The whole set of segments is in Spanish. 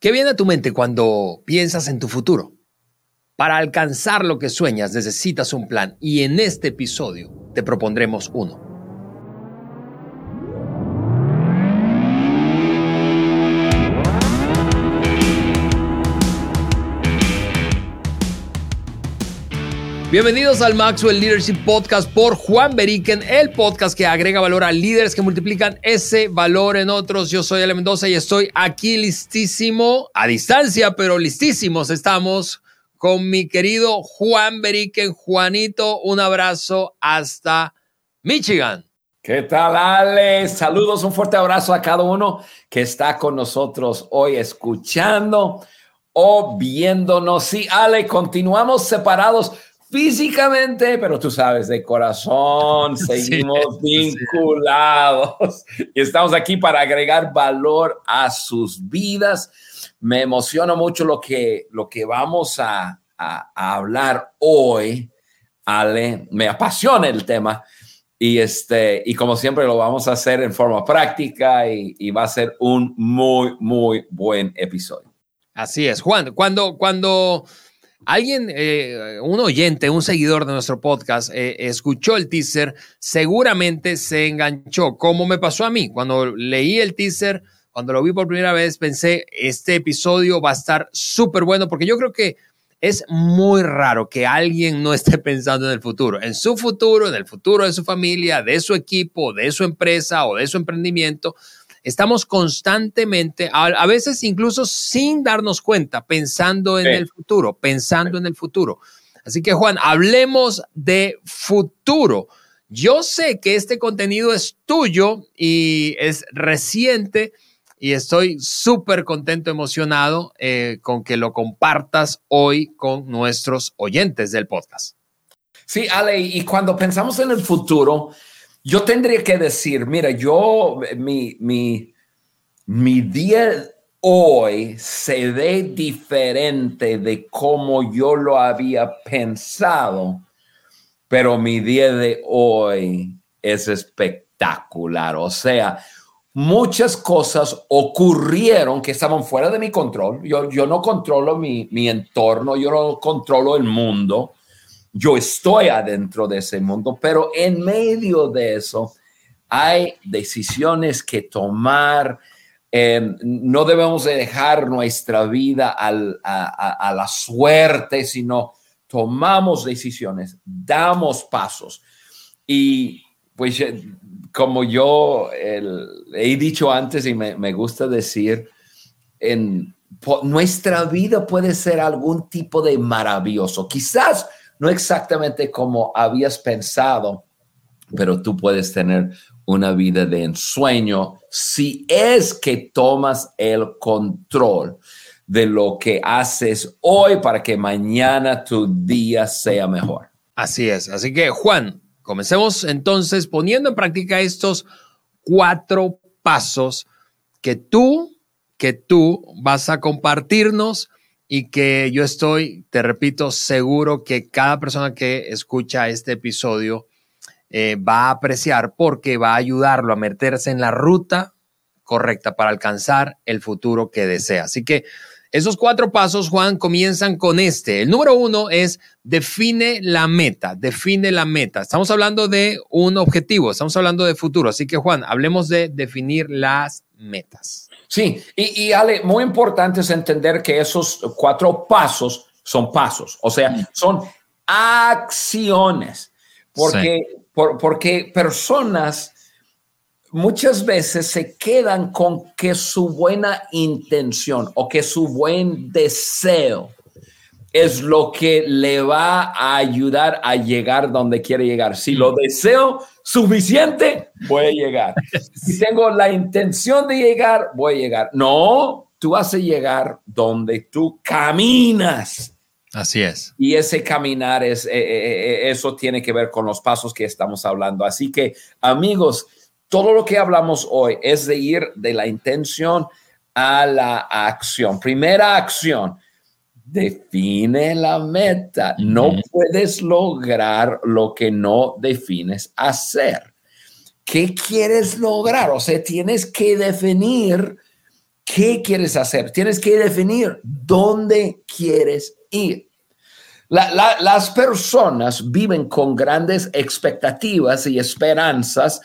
¿Qué viene a tu mente cuando piensas en tu futuro? Para alcanzar lo que sueñas necesitas un plan y en este episodio te propondremos uno. Bienvenidos al Maxwell Leadership Podcast por Juan Beriken, el podcast que agrega valor a líderes que multiplican ese valor en otros. Yo soy Ale Mendoza y estoy aquí listísimo, a distancia, pero listísimos estamos con mi querido Juan Beriken. Juanito, un abrazo hasta Michigan. ¿Qué tal, Ale? Saludos, un fuerte abrazo a cada uno que está con nosotros hoy escuchando o viéndonos. Sí, Ale, continuamos separados físicamente, pero tú sabes, de corazón, seguimos vinculados y estamos aquí para agregar valor a sus vidas. Me emociona mucho lo que, lo que vamos a, hablar hoy, Ale. Me apasiona el tema. Y, este, y como siempre lo vamos a hacer en forma práctica y, y va a ser un muy, muy buen episodio. Así es, Juan. Cuando, cuando Alguien, eh, un oyente, un seguidor de nuestro podcast, eh, escuchó el teaser, seguramente se enganchó, como me pasó a mí. Cuando leí el teaser, cuando lo vi por primera vez, pensé, este episodio va a estar súper bueno, porque yo creo que es muy raro que alguien no esté pensando en el futuro, en su futuro, en el futuro de su familia, de su equipo, de su empresa o de su emprendimiento. Estamos constantemente, a, veces incluso sin darnos cuenta, pensando en el futuro, pensando en el futuro. Así que Juan, hablemos de futuro. Yo sé que este contenido es tuyo y es reciente y estoy súper contento, emocionado eh, con que lo compartas hoy con nuestros oyentes del podcast. Sí, Ale, y cuando pensamos en el futuro, yo tendría que decir, mira, yo, mi, mi, mi día hoy se ve diferente de cómo yo lo había pensado, pero mi día de hoy es espectacular. O sea, muchas cosas ocurrieron que estaban fuera de mi control. Yo, yo no controlo mi, mi entorno, yo no controlo el mundo yo estoy adentro de ese mundo, pero en medio de eso hay decisiones que tomar. Em, no debemos dejar nuestra vida a, la suerte, sino tomamos decisiones, damos pasos. Y pues eh, como yo he dicho antes y me, gusta decir, en, nuestra vida puede ser algún tipo de maravilloso. Quizás no exactamente como habías pensado, pero tú puedes tener una vida de ensueño si es que tomas el control de lo que haces hoy para que mañana tu día sea mejor. Así es. Así que, Juan, comencemos entonces poniendo en práctica estos cuatro pasos que tú, que tú vas a compartirnos y que yo estoy, te repito, seguro que cada persona que escucha este episodio eh, va a apreciar porque va a ayudarlo a meterse en la ruta correcta para alcanzar el futuro que desea. Así que esos cuatro pasos, Juan, comienzan con este. El número uno es define la meta, define la meta. Estamos hablando de un objetivo, estamos hablando de futuro. Así que, Juan, hablemos de definir las metas. Sí, y, Ale, muy importante es entender que esos cuatro pasos son pasos, o sea, mm. son acciones, porque, porque personas muchas veces se quedan con que su buena intención o que su buen deseo es lo que le va a ayudar a llegar donde quiere llegar. Si lo deseo suficiente, voy a llegar. Si tengo la intención de llegar, voy a llegar. No, tú vas a llegar donde tú caminas. Así es. Y ese caminar es, eh, eh, eh, eso tiene que ver con los pasos que estamos hablando. Así que, amigos, todo lo que hablamos hoy es de ir de la intención a la acción. Primera acción, define la meta. No puedes lograr lo que no defines hacer. ¿Qué quieres lograr? O sea, tienes que definir ¿Qué quieres hacer? Tienes que definir dónde quieres ir. las personas viven con grandes expectativas y esperanzas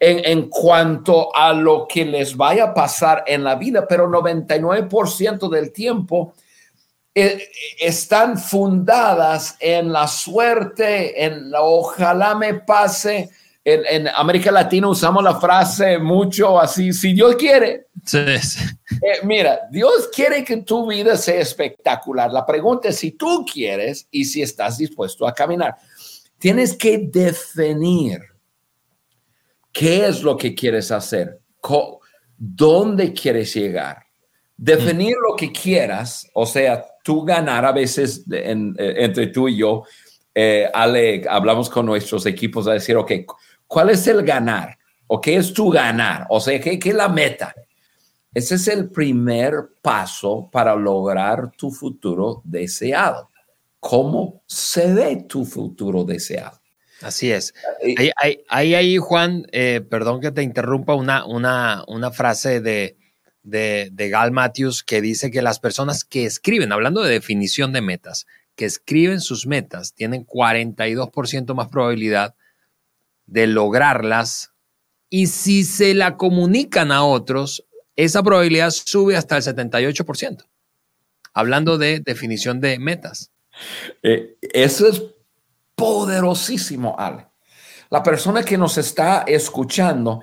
en, en, cuanto a lo que les vaya a pasar en la vida, pero 99% del tiempo están fundadas en la suerte, en la ojalá me pase, en, América Latina usamos la frase mucho así, si Dios quiere. Eh, mira, Dios quiere que tu vida sea espectacular. La pregunta es si tú quieres y si estás dispuesto a caminar. Tienes que definir qué es lo que quieres hacer, dónde quieres llegar. Definir lo que quieras, o sea, tú ganar a veces eh, entre tú y yo, eh, Ale, hablamos con nuestros equipos a decir, ok, ¿Cuál es el ganar? ¿O qué es tu ganar? O sea, ¿qué, es la meta? Ese es el primer paso para lograr tu futuro deseado. ¿Cómo se ve tu futuro deseado? Así es. Ahí, ahí, Juan, eh, perdón que te interrumpa, una, una, una frase de, de, de, Gal Matthews que dice que las personas que escriben, hablando de definición de metas, que escriben sus metas, tienen 42% más probabilidad de lograrlas y si se la comunican a otros, esa probabilidad sube hasta el 78%. Hablando de definición de metas. Eh, eso es poderosísimo, Ale. La persona que nos está escuchando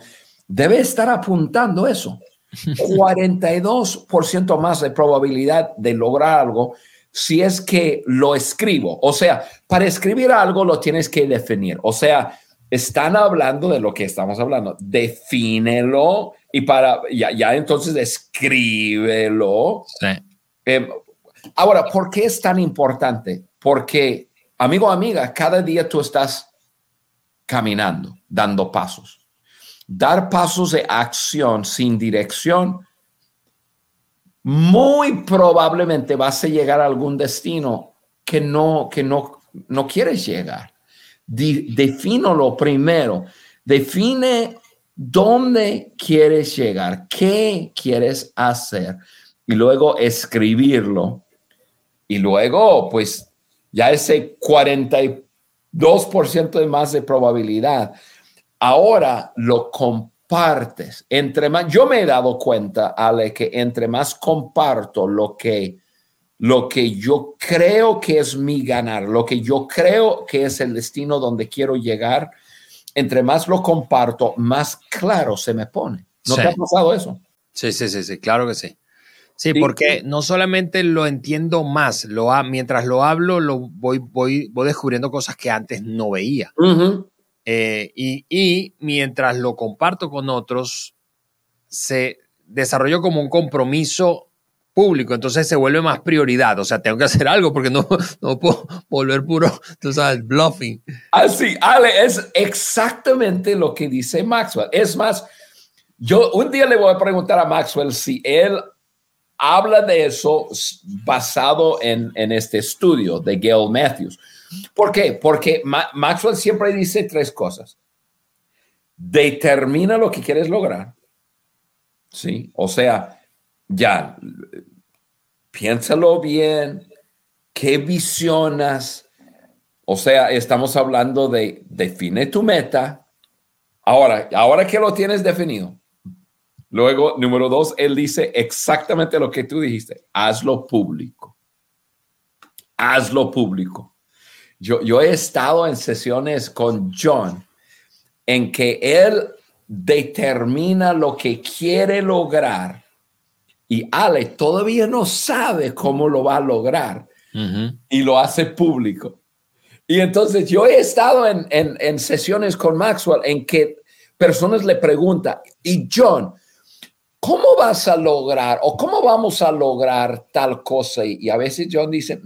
debe estar apuntando eso. 42% más de probabilidad de lograr algo si es que lo escribo. O sea, para escribir algo lo tienes que definir. O sea, están hablando de lo que estamos hablando. Defínelo y para ya, ya entonces escríbelo. Em, ahora, ¿por qué es tan importante? Porque, amigo, amiga, cada día tú estás caminando, dando pasos. Dar pasos de acción sin dirección, muy probablemente vas a llegar a algún destino que no, que no, no quieres llegar lo primero. Define dónde quieres llegar, qué quieres hacer y luego escribirlo. Y luego, pues, ya ese 42% de más de probabilidad. Ahora lo compartes. Entre más, yo me he dado cuenta, Ale, que entre más comparto lo que lo que yo creo que es mi ganar, lo que yo creo que es el destino donde quiero llegar, entre más lo comparto, más claro se me pone. ¿No te ha pasado eso? Sí, sí, sí, sí, claro que sí. Sí, porque no solamente lo entiendo más, lo mientras lo hablo, lo voy, voy, voy descubriendo cosas que antes no veía. Eh, y, y mientras lo comparto con otros, se desarrolló como un compromiso público, entonces se vuelve más prioridad. O sea, tengo que hacer algo porque no, no puedo volver puro, tú sabes, bluffing. Así, Ale, es exactamente lo que dice Maxwell. Es más, yo un día le voy a preguntar a Maxwell si él habla de eso basado en, en este estudio de Gail Matthews. ¿Por qué? Porque Maxwell siempre dice tres cosas. Determina lo que quieres lograr. Sí, o sea, ya, piénsalo bien, qué visionas. O sea, estamos hablando de define tu meta. Ahora, ahora que lo tienes definido. Luego, número dos, él dice exactamente lo que tú dijiste. Hazlo público. Hazlo público. Yo, yo he estado en sesiones con John en que él determina lo que quiere lograr y Ale todavía no sabe cómo lo va a lograr y lo hace público. Y entonces yo he estado en, en, sesiones con Maxwell en que personas le preguntan, y John, ¿cómo vas a lograr o cómo vamos a lograr tal cosa? Y, a veces John dice,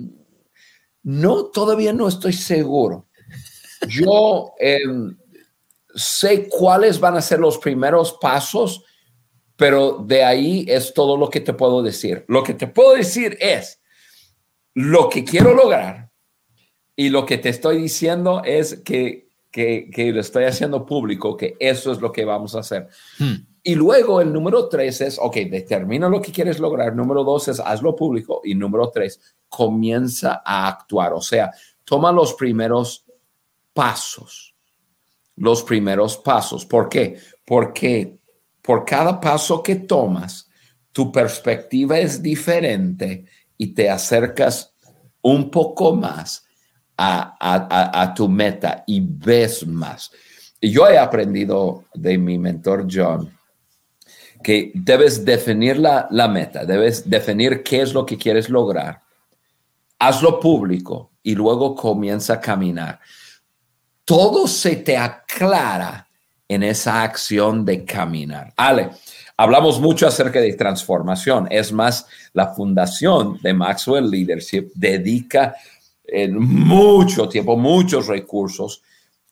no, todavía no estoy seguro. Yo em, sé cuáles van a ser los primeros pasos pero de ahí es todo lo que te puedo decir. Lo que te puedo decir es lo que quiero lograr y lo que te estoy diciendo es que, que, lo estoy haciendo público, que eso es lo que vamos a hacer. Hmm. Y luego el número tres es, ok, determina lo que quieres lograr. Número dos es hazlo público. Y número tres, comienza a actuar. O sea, toma los primeros pasos. Los primeros pasos. ¿Por qué? Porque por cada paso que tomas, tu perspectiva es diferente y te acercas un poco más a, tu meta y ves más. Yo he aprendido de mi mentor John que debes definir la, la meta, debes definir qué es lo que quieres lograr, hazlo público y luego comienza a caminar. Todo se te aclara en esa acción de caminar. Ale, hablamos mucho acerca de transformación. Es más, la fundación de Maxwell Leadership dedica en mucho tiempo, muchos recursos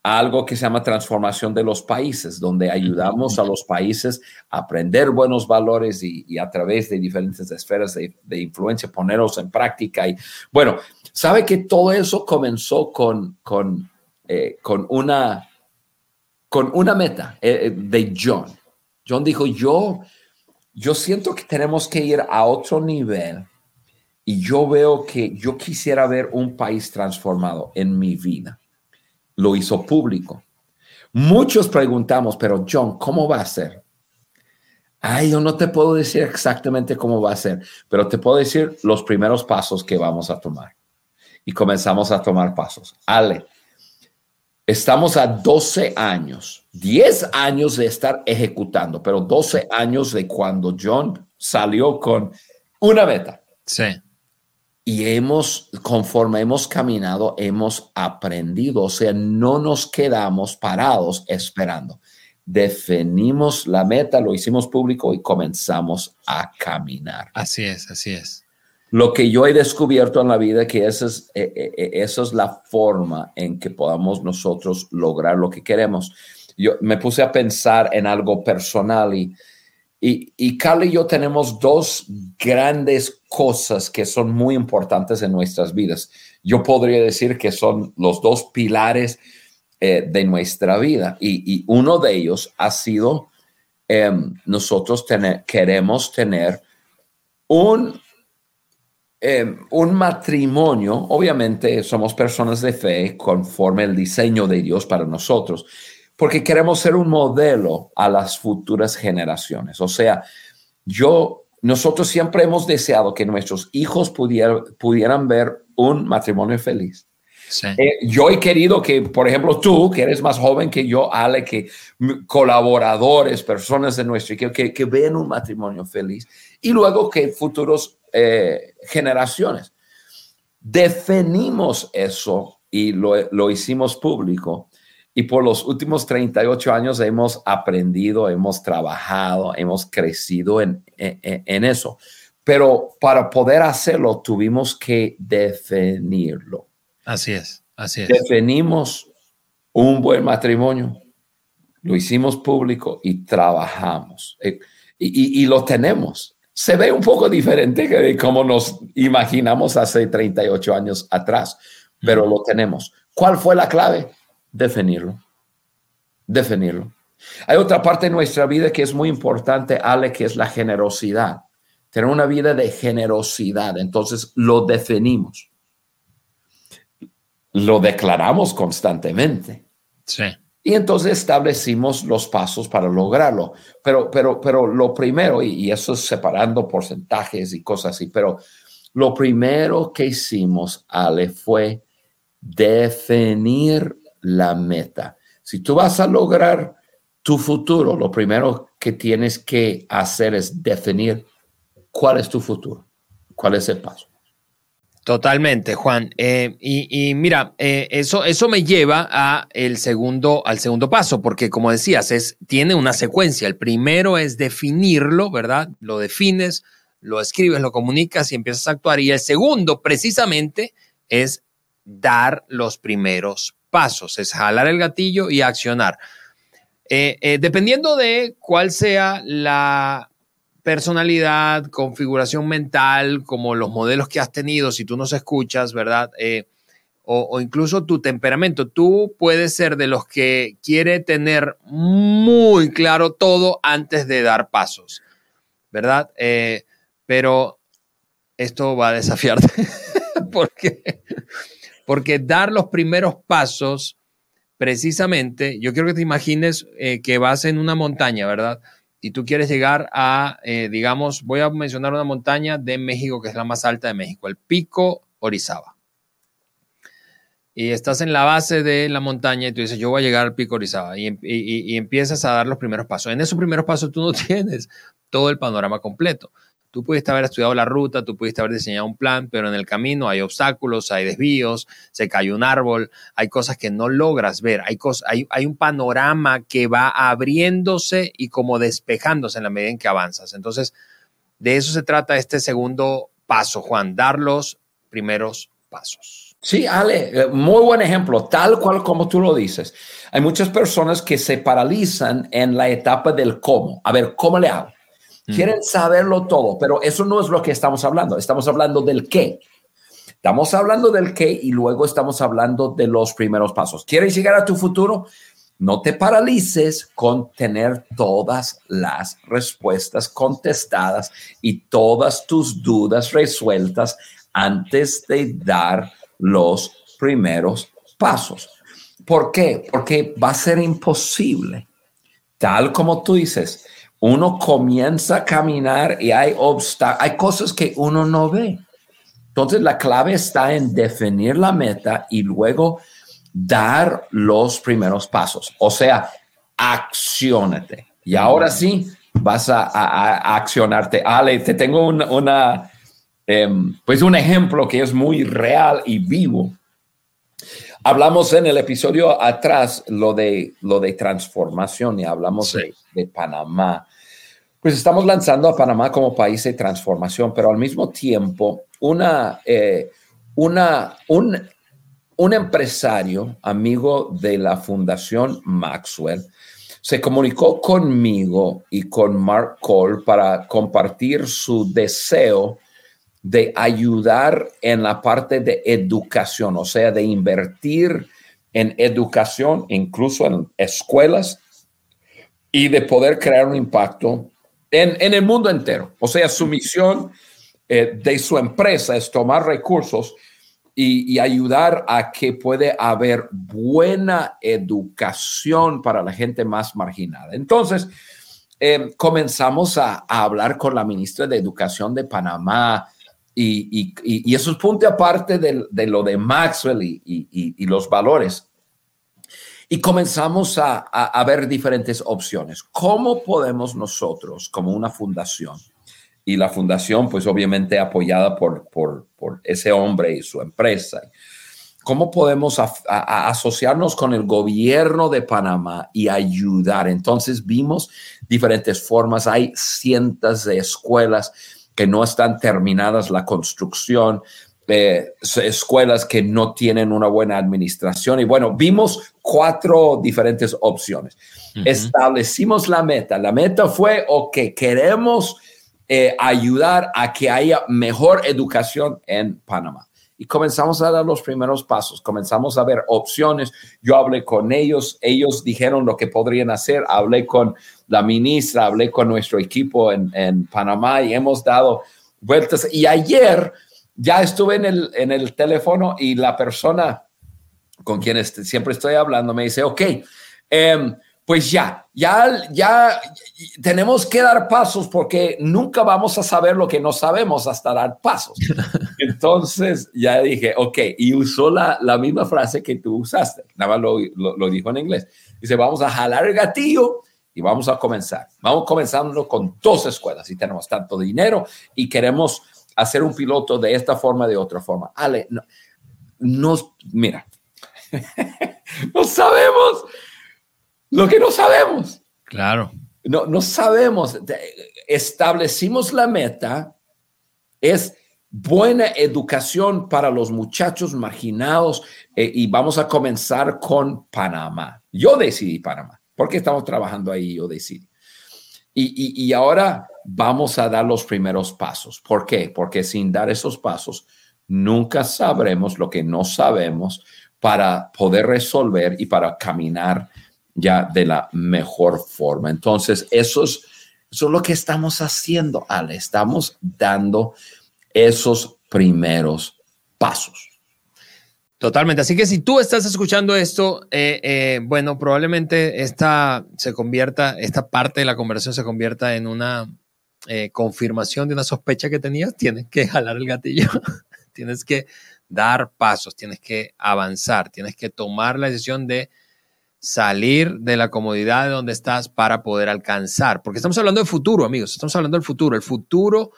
a algo que se llama transformación de los países, donde ayudamos a los países a aprender buenos valores y, a través de diferentes esferas de, influencia ponerlos en práctica. Y bueno, sabe que todo eso comenzó con, con, eh, con, una, con una meta eh, eh, de John. John dijo, yo, yo siento que tenemos que ir a otro nivel y yo veo que yo quisiera ver un país transformado en mi vida. Lo hizo público. Muchos preguntamos, pero John, ¿cómo va a ser? Ay, yo no te puedo decir exactamente cómo va a ser, pero te puedo decir los primeros pasos que vamos a tomar. Y comenzamos a tomar pasos. Ale, estamos a 12 años, 10 años de estar ejecutando, pero 12 años de cuando John salió con una meta. Sí y hemos, conforme hemos caminado, hemos aprendido, o sea, no nos quedamos parados esperando. Definimos la meta, lo hicimos público y comenzamos a caminar. Así es, así es. Lo que yo he descubierto en la vida que esa es, eh, eh, eh, esa es la forma en que podamos nosotros lograr lo que queremos. Yo me puse a pensar en algo personal y y, y y yo tenemos dos grandes cosas que son muy importantes en nuestras vidas. Yo podría decir que son los dos pilares eh, de nuestra vida y, uno de ellos ha sido em, nosotros queremos tener un, em, un matrimonio. Obviamente somos personas de fe conforme el diseño de Dios para nosotros porque queremos ser un modelo a las futuras generaciones. O sea, yo, nosotros siempre hemos deseado que nuestros hijos pudieran ver un matrimonio feliz. Eh, yo he querido que, por ejemplo, tú, que eres más joven que yo, Ale, que colaboradores, personas de nuestro equipo, que, que vean un matrimonio feliz y luego que futuros eh, generaciones. Definimos eso y lo, lo hicimos público y por los últimos 38 años hemos aprendido, hemos trabajado, hemos crecido en, en, eso. Pero para poder hacerlo tuvimos que definirlo. Así es, así es. Definimos un buen matrimonio, lo hicimos público y trabajamos. Eh, y, y, lo tenemos. Se ve un poco diferente de cómo nos imaginamos hace 38 años atrás, pero lo tenemos. ¿Cuál fue la clave? Definirlo. Definirlo. Hay otra parte de nuestra vida que es muy importante, Ale, que es la generosidad. Tener una vida de generosidad. Entonces lo definimos. Lo declaramos constantemente. Sí. Y entonces establecimos los pasos para lograrlo. Pero, pero, pero lo primero, y, y eso es separando porcentajes y cosas así, pero lo primero que hicimos, Ale, fue definir la meta. Si tú vas a lograr tu futuro, lo primero que tienes que hacer es definir cuál es tu futuro, cuál es el paso. Totalmente, Juan. Eh, y, mira, eh, eso, eso me lleva a el segundo, al segundo paso, porque como decías, es, tiene una secuencia. El primero es definirlo, ¿verdad? Lo defines, lo escribes, lo comunicas y empiezas a actuar. Y el segundo, precisamente, es dar los primeros pasos, es jalar el gatillo y accionar. Eh, eh, dependiendo de cuál sea la personalidad, configuración mental, como los modelos que has tenido, si tú nos escuchas, ¿verdad? Eh, o, incluso tu temperamento. Tú puedes ser de los que quiere tener muy claro todo antes de dar pasos, ¿verdad? Pero esto va a desafiarte porque, porque dar los primeros pasos, precisamente, yo quiero que te imagines eh, que vas en una montaña, ¿verdad? Y tú quieres llegar a, eh, digamos, voy a mencionar una montaña de México que es la más alta de México, el Pico Orizaba y estás en la base de la montaña y tú dices, yo voy a llegar al pico Orizaba y, y, empiezas a dar los primeros pasos. En esos primeros pasos tú no tienes todo el panorama completo. Tú pudiste haber estudiado la ruta, tú pudiste haber diseñado un plan, pero en el camino hay obstáculos, hay desvíos, se cae un árbol, hay cosas que no logras ver, hay, cosas, hay, hay un panorama que va abriéndose y como despejándose en la medida en que avanzas. Entonces, de eso se trata este segundo paso, Juan, dar los primeros pasos. Sí, Ale, eh, muy buen ejemplo, tal cual como tú lo dices. Hay muchas personas que se paralizan en la etapa del cómo. A ver, ¿cómo le hago? Mm. Quieren saberlo todo, pero eso no es lo que estamos hablando. Estamos hablando del qué. Estamos hablando del qué y luego estamos hablando de los primeros pasos. ¿Quieres llegar a tu futuro? No te paralices con tener todas las respuestas contestadas y todas tus dudas resueltas antes de dar los primeros pasos. ¿Por qué? Porque va a ser imposible. Tal como tú dices, uno comienza a caminar y hay obstáculos, hay cosas que uno no ve. Entonces la clave está en definir la meta y luego dar los primeros pasos. O sea, accionate. Y ahora sí, vas a, accionarte. Ale, te tengo una Em, pues un ejemplo que es muy real y vivo. Hablamos en el episodio atrás lo de, lo de transformación y hablamos de, Panamá. Pues estamos lanzando a Panamá como país de transformación, pero al mismo tiempo una, eh, una, un, un empresario, amigo de la Fundación Maxwell, se comunicó conmigo y con Mark Cole para compartir su deseo de ayudar en la parte de educación, o sea, de invertir en educación, incluso en escuelas, y de poder crear un impacto en, el mundo entero. O sea, su misión eh, de su empresa es tomar recursos y, ayudar a que puede haber buena educación para la gente más marginada. Entonces, eh, comenzamos a, hablar con la ministra de Educación de Panamá, y, eso es punto aparte de, lo de Maxwell y, los valores. Y comenzamos a, ver diferentes opciones. ¿Cómo podemos nosotros, como una fundación, y la fundación, pues obviamente apoyada por, por, ese hombre y su empresa, cómo podemos asociarnos con el gobierno de Panamá y ayudar? Entonces vimos diferentes formas. Hay cientos de escuelas que no están terminadas la construcción, eh, escuelas que no tienen una buena administración. Y bueno, vimos cuatro diferentes opciones. Establecimos la meta. La meta fue, ok, queremos eh, ayudar a que haya mejor educación en Panamá. Y comenzamos a dar los primeros pasos, comenzamos a ver opciones. Yo hablé con ellos, ellos dijeron lo que podrían hacer, hablé con la ministra, hablé con nuestro equipo en, en Panamá y hemos dado vueltas. Y ayer ya estuve en el, en el teléfono y la persona con quien siempre estoy hablando me dice, ok, eh, pues ya, ya, ya tenemos que dar pasos porque nunca vamos a saber lo que no sabemos hasta dar pasos. Entonces ya dije, ok, y usó la, la misma frase que tú usaste, nada más lo, lo, dijo en inglés. Dice, vamos a jalar el gatillo y vamos a comenzar. Vamos comenzando con dos escuelas y tenemos tanto dinero y queremos hacer un piloto de esta forma, de otra forma. Ale, no, no mira, no sabemos lo que no sabemos. Claro. No, no sabemos. Establecimos la meta, es buena educación para los muchachos marginados eh, y vamos a comenzar con Panamá. Yo decidí Panamá, porque estamos trabajando ahí, yo decidí. Y, y, ahora vamos a dar los primeros pasos. ¿Por qué? Porque sin dar esos pasos nunca sabremos lo que no sabemos para poder resolver y para caminar ya de la mejor forma. Entonces, eso es, eso es lo que estamos haciendo, Ale. Estamos dando esos primeros pasos. Totalmente. Así que si tú estás escuchando esto, eh, eh, bueno, probablemente esta se convierta, esta parte de la conversación se convierta en una eh, confirmación de una sospecha que tenías. Tienes que jalar el gatillo, tienes que dar pasos, tienes que avanzar, tienes que tomar la decisión de salir de la comodidad de donde estás para poder alcanzar. Porque estamos hablando del futuro, amigos, estamos hablando del futuro. El futuro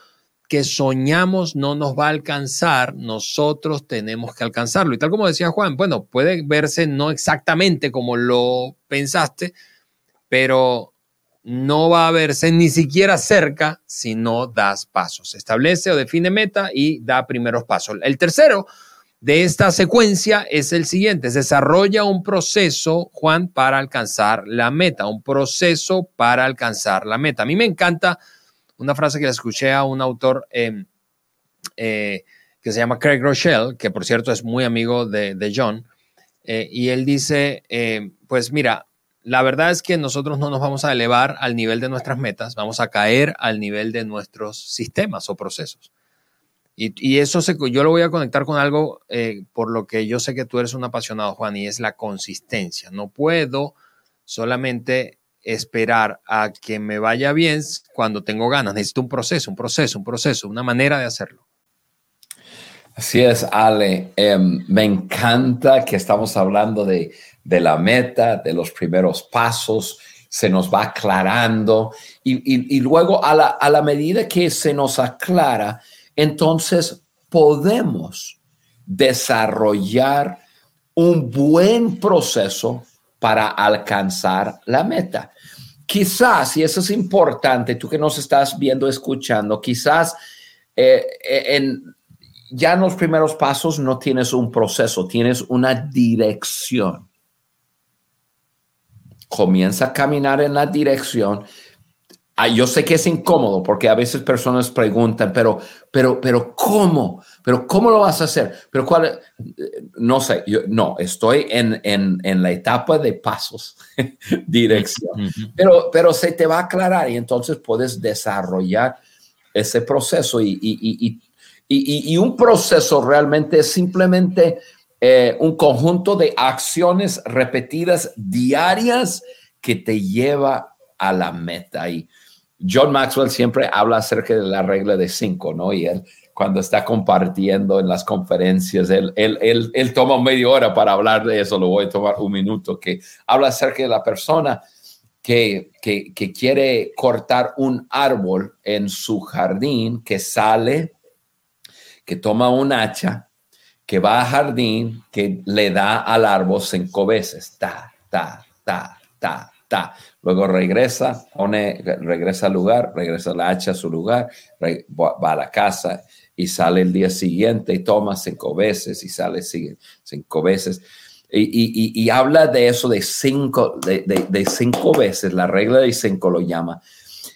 que soñamos no nos va a alcanzar, nosotros tenemos que alcanzarlo. Y tal como decía Juan, bueno, puede verse no exactamente como lo pensaste, pero no va a verse ni siquiera cerca si no das pasos. Establece o define meta y da primeros pasos. El tercero de esta secuencia es el siguiente, desarrolla un proceso, Juan, para alcanzar la meta, un proceso para alcanzar la meta. A mí me encanta una frase que escuché a un autor em, eh, que se llama Craig Rochelle, que por cierto es muy amigo de, John, eh, y él dice, em, pues mira, la verdad es que nosotros no nos vamos a elevar al nivel de nuestras metas, vamos a caer al nivel de nuestros sistemas o procesos. Y, eso yo lo voy a conectar con algo eh, por lo que yo sé que tú eres un apasionado, Juan, y es la consistencia. No puedo solamente esperar a que me vaya bien cuando tengo ganas. Necesito un proceso, un proceso, un proceso, una manera de hacerlo. Así es, Ale. Em, me encanta que estamos hablando de, la meta, de los primeros pasos, se nos va aclarando y, luego a la, a la medida que se nos aclara, entonces podemos desarrollar un buen proceso para alcanzar la meta. Quizás, y eso es importante, tú que nos estás viendo, escuchando, quizás eh, eh, en, ya en los primeros pasos no tienes un proceso, tienes una dirección. Comienza a caminar en la dirección yo sé que es incómodo porque a veces personas preguntan, pero, pero, pero, ¿cómo? ¿Pero cómo lo vas a hacer? Pero cuál, no sé, yo no, estoy en, en, en la etapa de pasos, dirección, pero, pero se te va a aclarar y entonces puedes desarrollar ese proceso y, y, y, y un proceso realmente es simplemente eh, un conjunto de acciones repetidas diarias que te lleva a la meta. Y, John Maxwell siempre habla acerca de la regla de cinco, ¿no? Y él, cuando está compartiendo en las conferencias, él, él, él, toma media hora para hablar de eso, lo voy a tomar un minuto, que habla acerca de la persona que, que, que quiere cortar un árbol en su jardín, que sale, que toma un hacha, que va al jardín, que le da al árbol cinco veces, ta, ta, ta, ta, Luego regresa, pone, regresa al lugar, regresa la hacha a su lugar, va a la casa y sale el día siguiente y toma cinco veces y sale cinco veces. Y, y, habla de eso de cinco, de, de, cinco veces, la regla de cinco lo llama.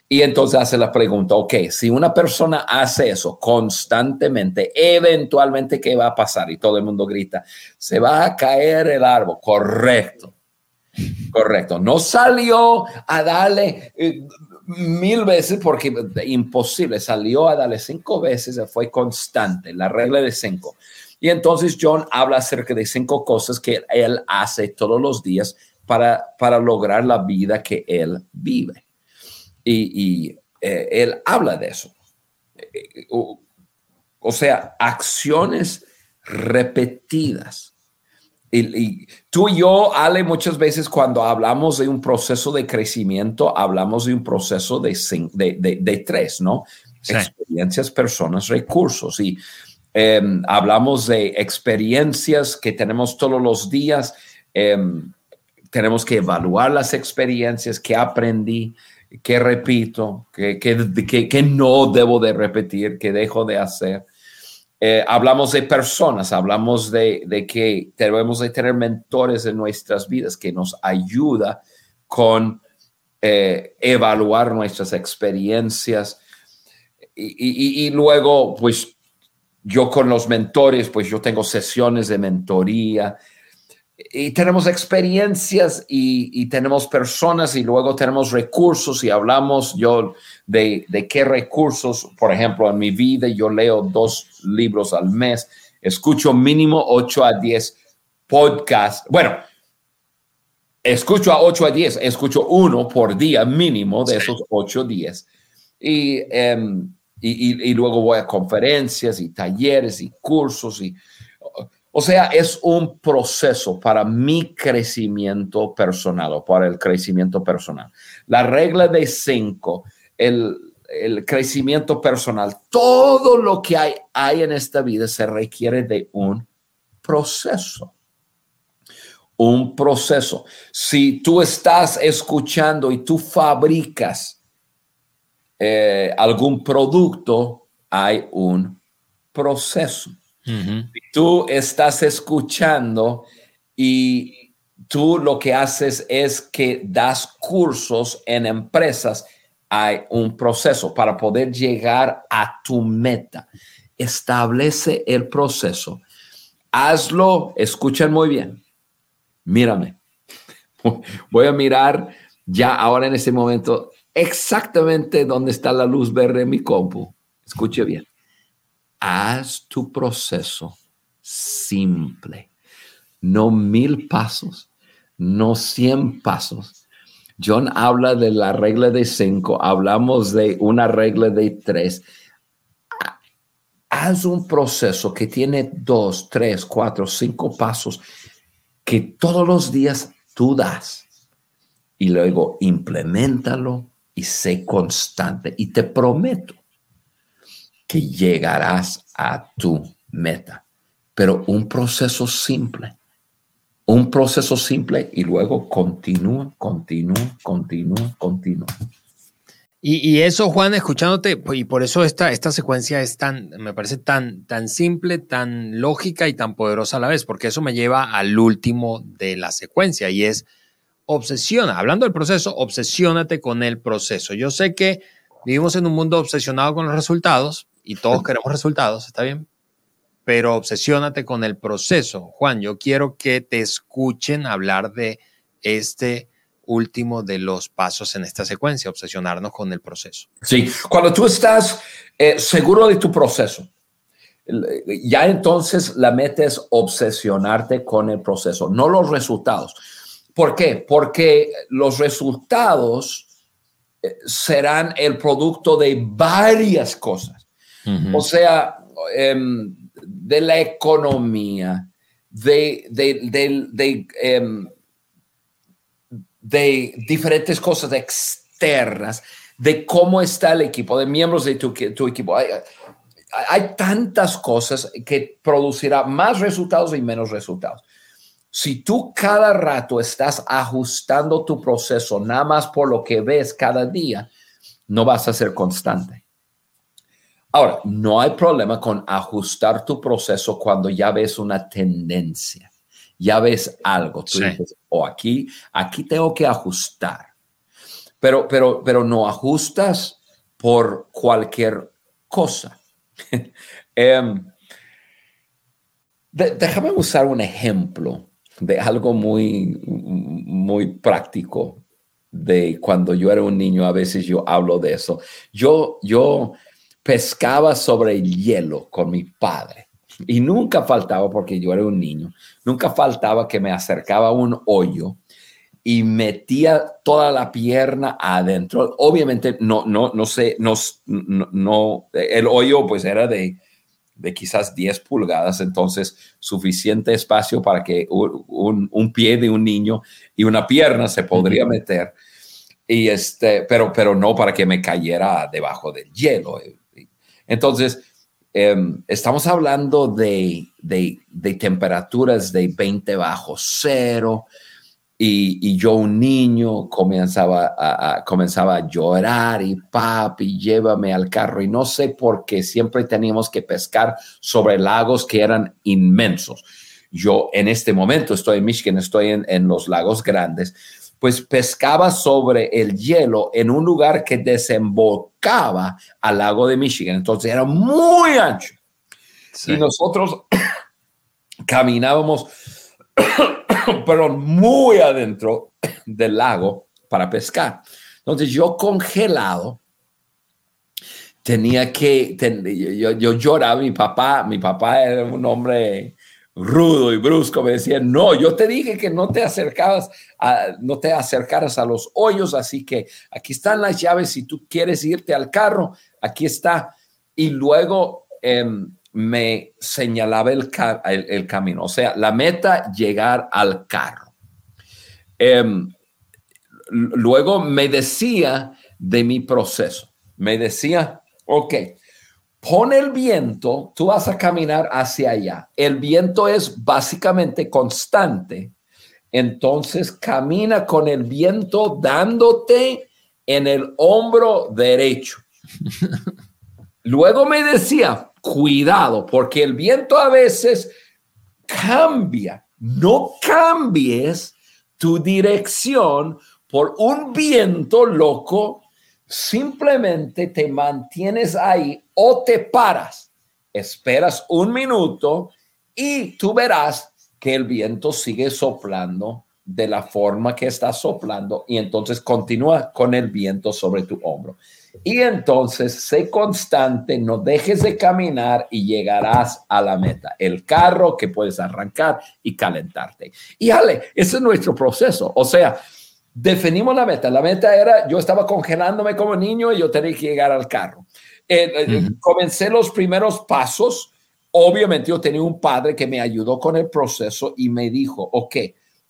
Y entonces hace la pregunta, ok, si una persona hace eso constantemente, eventualmente, ¿qué va a pasar? Y todo el mundo grita, se va a caer el árbol, correcto. Correcto. No salió a darle eh, mil veces porque imposible. Salió a darle cinco veces. Fue constante. La regla de cinco. Y entonces John habla acerca de cinco cosas que él hace todos los días para, para lograr la vida que él vive. Y, eh, él habla de eso. Eh, o sea, acciones repetidas y, tú y yo, Ale, muchas veces cuando hablamos de un proceso de crecimiento, hablamos de un proceso de, de, de, tres, ¿no? Experiencias, personas, recursos. Y em, hablamos de experiencias que tenemos todos los días. Em, tenemos que evaluar las experiencias que aprendí, que repito, que, que, que no debo de repetir, que dejo de hacer. Eh, hablamos de personas, hablamos de, que debemos de tener mentores en nuestras vidas que nos ayuda con eh, evaluar nuestras experiencias. Y, luego, pues, yo con los mentores, pues yo tengo sesiones de mentoría. Y tenemos experiencias y, tenemos personas y luego tenemos recursos y hablamos yo de, de, qué recursos, por ejemplo, en mi vida yo leo dos libros al mes, escucho mínimo 8 a 10 podcasts. Bueno, escucho a 8 a 10, escucho uno por día mínimo de esos 8 a 10. Em, y, y, luego voy a conferencias y talleres y cursos y o sea, es un proceso para mi crecimiento personal o para el crecimiento personal. La regla de cinco, el, el crecimiento personal, todo lo que hay, hay en esta vida se requiere de un proceso. Un proceso. Si tú estás escuchando y tú fabricas eh, algún producto, hay un proceso. Tú estás escuchando y tú lo que haces es que das cursos en empresas. Hay un proceso para poder llegar a tu meta. Establece el proceso. Hazlo, escuchen muy bien. Mírame. Voy a mirar ya ahora en este momento exactamente dónde está la luz verde en mi compu. Escuche bien haz tu proceso simple. No mil pasos, no cien pasos. John habla de la regla de cinco, hablamos de una regla de tres. Haz un proceso que tiene dos, tres, cuatro, cinco pasos que todos los días tú das y luego implementalo y sé constante. Y te prometo que llegarás a tu meta. Pero un proceso simple, un proceso simple y luego continúa, continúa, continúa, continúa. Y, eso, Juan, escuchándote, y por eso esta, esta secuencia es tan, me parece tan, tan simple, tan lógica y tan poderosa a la vez, porque eso me lleva al último de la secuencia y es obsesiona. Hablando del proceso, obsesiónate con el proceso. Yo sé que vivimos en un mundo obsesionado con los resultados, y todos queremos resultados, ¿está bien? Pero obsesiónate con el proceso. Juan, yo quiero que te escuchen hablar de este último de los pasos en esta secuencia, obsesionarnos con el proceso. Sí, cuando tú estás eh, seguro de tu proceso, ya entonces la meta es obsesionarte con el proceso, no los resultados. ¿Por qué? Porque los resultados eh, serán el producto de varias cosas. O sea, em, de la economía, de, em, de, diferentes cosas externas, de cómo está el equipo, de miembros de tu, equipo. Hay, hay tantas cosas que producirá más resultados y menos resultados. Si tú cada rato estás ajustando tu proceso nada más por lo que ves cada día, no vas a ser constante. Ahora, no hay problema con ajustar tu proceso cuando ya ves una tendencia, ya ves algo. Tú dices, o oh, aquí, aquí tengo que ajustar. Pero, pero, pero no ajustas por cualquier cosa. Em, déjame usar un ejemplo de algo muy, muy práctico de cuando yo era un niño. A veces yo hablo de eso. Yo, yo, pescaba sobre el hielo con mi padre. Y nunca faltaba, porque yo era un niño, nunca faltaba que me acercaba a un hoyo y metía toda la pierna adentro. Obviamente no, no, no sé, no, no, el hoyo pues era de, de quizás 10 pulgadas, entonces suficiente espacio para que un, un, pie de un niño y una pierna se podría meter. Y este, pero, pero no para que me cayera debajo del hielo. Entonces, em, estamos hablando de, temperaturas de 20 bajo cero y, yo un niño comenzaba a, comenzaba a llorar y papi, llévame al carro y no sé por qué siempre teníamos que pescar sobre lagos que eran inmensos. Yo en este momento estoy en Michigan, estoy en, en los lagos grandes pues pescaba sobre el hielo en un lugar que desembocaba al lago de Michigan. Entonces era muy ancho. Y nosotros caminábamos, pero muy adentro del lago para pescar. Entonces yo congelado tenía que, yo, yo, lloraba, mi papá, mi papá era un hombre rudo y brusco, me decía, no, yo te dije que no te acercabas, a, no te acercaras a los hoyos, así que aquí están las llaves, si tú quieres irte al carro, aquí está. Y luego em, me señalaba el, el, camino, o sea, la meta, llegar al carro. Em, luego me decía de mi proceso, me decía, ok, pon el viento, tú vas a caminar hacia allá. El viento es básicamente constante. Entonces camina con el viento dándote en el hombro derecho. Luego me decía, cuidado, porque el viento a veces cambia. No cambies tu dirección por un viento loco simplemente te mantienes ahí o te paras, esperas un minuto y tú verás que el viento sigue soplando de la forma que está soplando y entonces continúa con el viento sobre tu hombro. Y entonces sé constante, no dejes de caminar y llegarás a la meta, el carro que puedes arrancar y calentarte. Y Ale, ese es nuestro proceso. O sea, definimos la meta. La meta era, yo estaba congelándome como niño y yo tenía que llegar al carro. Eh, eh, comencé los primeros pasos. Obviamente yo tenía un padre que me ayudó con el proceso y me dijo, ok,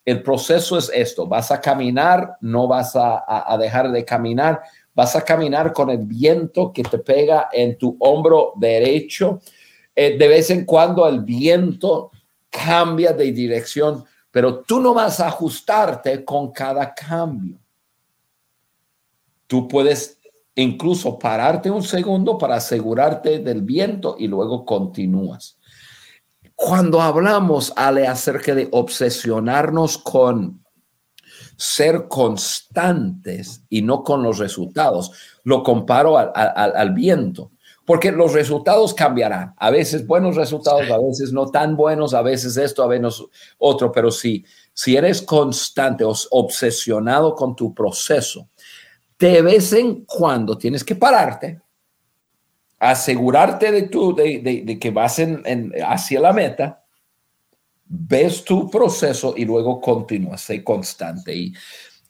el proceso es esto, vas a caminar, no vas a, dejar de caminar, vas a caminar con el viento que te pega en tu hombro derecho. Eh, de vez en cuando el viento cambia de dirección pero tú no vas a ajustarte con cada cambio. Tú puedes incluso pararte un segundo para asegurarte del viento y luego continúas. Cuando hablamos, Ale, acerca de obsesionarnos con ser constantes y no con los resultados, lo comparo al, al viento porque los resultados cambiarán. A veces buenos resultados, a veces no tan buenos, a veces esto, a veces otro, pero si, si eres constante obsesionado con tu proceso, de vez en cuando tienes que pararte, asegurarte de, tu, de, que vas en, hacia la meta, ves tu proceso y luego continúas, sé constante. Y,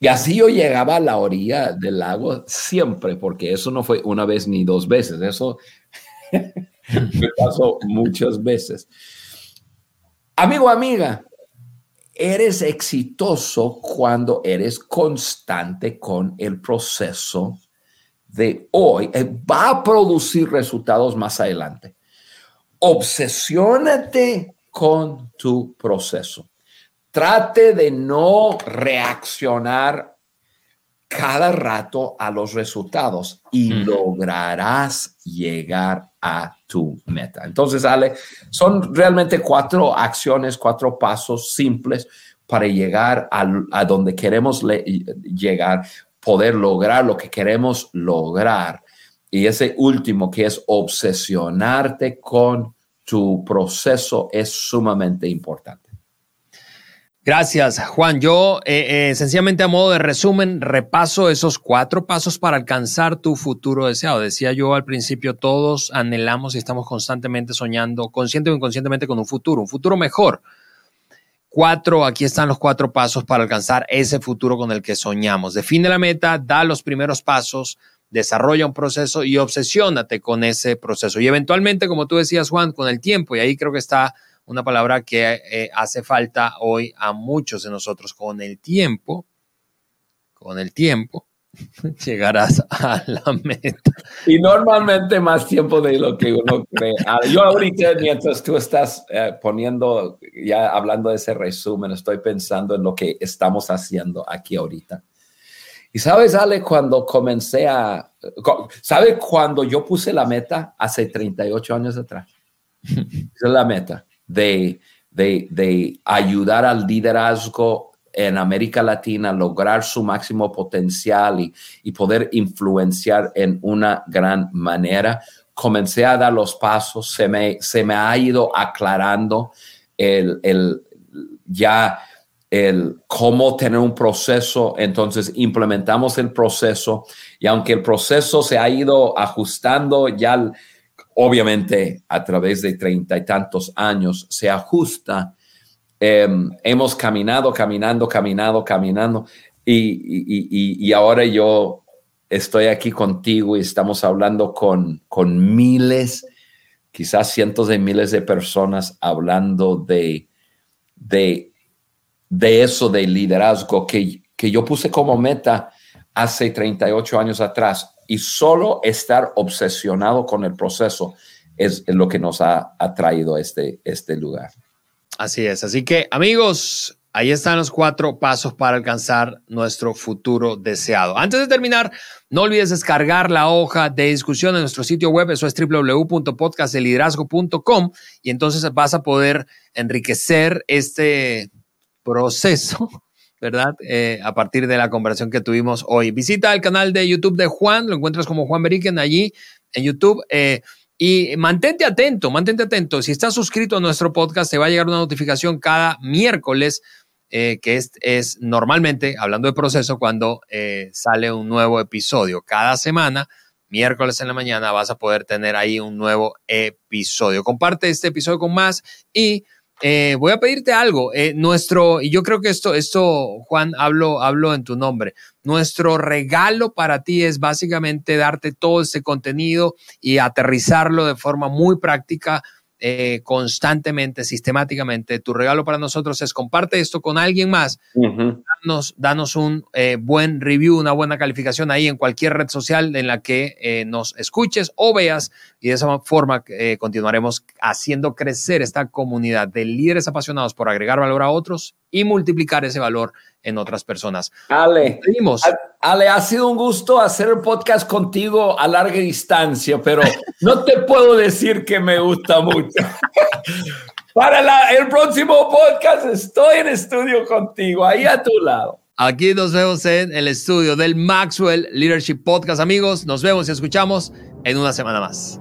y así yo llegaba a la orilla del lago siempre, porque eso no fue una vez ni dos veces, eso me pasó muchas veces. Amigo, amiga, eres exitoso cuando eres constante con el proceso de hoy. Eh, va a producir resultados más adelante. Obsesiónate con tu proceso. Trate de no reaccionar cada rato a los resultados y lograrás llegar a tu meta. Entonces, Ale, son realmente cuatro acciones, cuatro pasos simples para llegar a, donde queremos llegar, poder lograr lo que queremos lograr. Y ese último, que es obsesionarte con tu proceso, es sumamente importante. Gracias, Juan. Yo, eh, eh, sencillamente a modo de resumen, repaso esos cuatro pasos para alcanzar tu futuro deseado. Decía yo al principio, todos anhelamos y estamos constantemente soñando, consciente o inconscientemente, con un futuro, un futuro mejor. Cuatro, aquí están los cuatro pasos para alcanzar ese futuro con el que soñamos. Define la meta, da los primeros pasos, desarrolla un proceso y obsesiónate con ese proceso. Y eventualmente, como tú decías, Juan, con el tiempo, y ahí creo que está una palabra que eh, hace falta hoy a muchos de nosotros con el tiempo, con el tiempo, llegarás a la meta. Y normalmente más tiempo de lo que uno cree. Ah, yo ahorita, mientras tú estás eh, poniendo, ya hablando de ese resumen, estoy pensando en lo que estamos haciendo aquí ahorita. Y sabes, Ale, cuando comencé a, ¿sabes cuando yo puse la meta hace 38 años atrás? Esa es la meta de, de, ayudar al liderazgo en América Latina a lograr su máximo potencial y, y, poder influenciar en una gran manera. Comencé a dar los pasos, se me, se me ha ido aclarando el, el ya el cómo tener un proceso, entonces implementamos el proceso y aunque el proceso se ha ido ajustando, ya obviamente a través de treinta y tantos años se ajusta, em, hemos caminado, caminando, caminando, caminando y, y, ahora yo estoy aquí contigo y estamos hablando con, con miles, quizás cientos de miles de personas hablando de, de de eso de liderazgo que, que yo puse como meta hace 38 años atrás y solo estar obsesionado con el proceso es lo que nos ha atraído a este, este lugar. Así es. Así que amigos, ahí están los cuatro pasos para alcanzar nuestro futuro deseado. Antes de terminar, no olvides descargar la hoja de discusión en nuestro sitio web, eso es www.podcastdeliderazgo.com y entonces vas a poder enriquecer este proceso, ¿verdad? Eh, a partir de la conversación que tuvimos hoy. Visita el canal de YouTube de Juan, lo encuentras como Juan Beriken allí en YouTube. Eh, y mantente atento, mantente atento. Si estás suscrito a nuestro podcast, te va a llegar una notificación cada miércoles, eh, que es, es, normalmente, hablando de proceso, cuando sale un nuevo episodio. Cada semana, miércoles en la mañana, vas a poder tener ahí un nuevo episodio. Comparte este episodio con más y eh, voy a pedirte algo. Eh, nuestro, y yo creo que esto, esto, Juan, hablo, hablo en tu nombre. Nuestro regalo para ti es básicamente darte todo ese contenido y aterrizarlo de forma muy práctica eh, constantemente, sistemáticamente. Tu regalo para nosotros es comparte esto con alguien más. danos, un eh, buen review, una buena calificación ahí en cualquier red social en la que eh, nos escuches o veas y de esa forma continuaremos haciendo crecer esta comunidad de líderes apasionados por agregar valor a otros y multiplicar ese valor en otras personas. Ale, Ale, ha sido un gusto hacer el podcast contigo a larga distancia, pero no te puedo decir que me gusta mucho. Para el próximo podcast estoy en estudio contigo, ahí a tu lado. Aquí nos vemos en el estudio del Maxwell Leadership Podcast, amigos. Nos vemos y escuchamos en una semana más.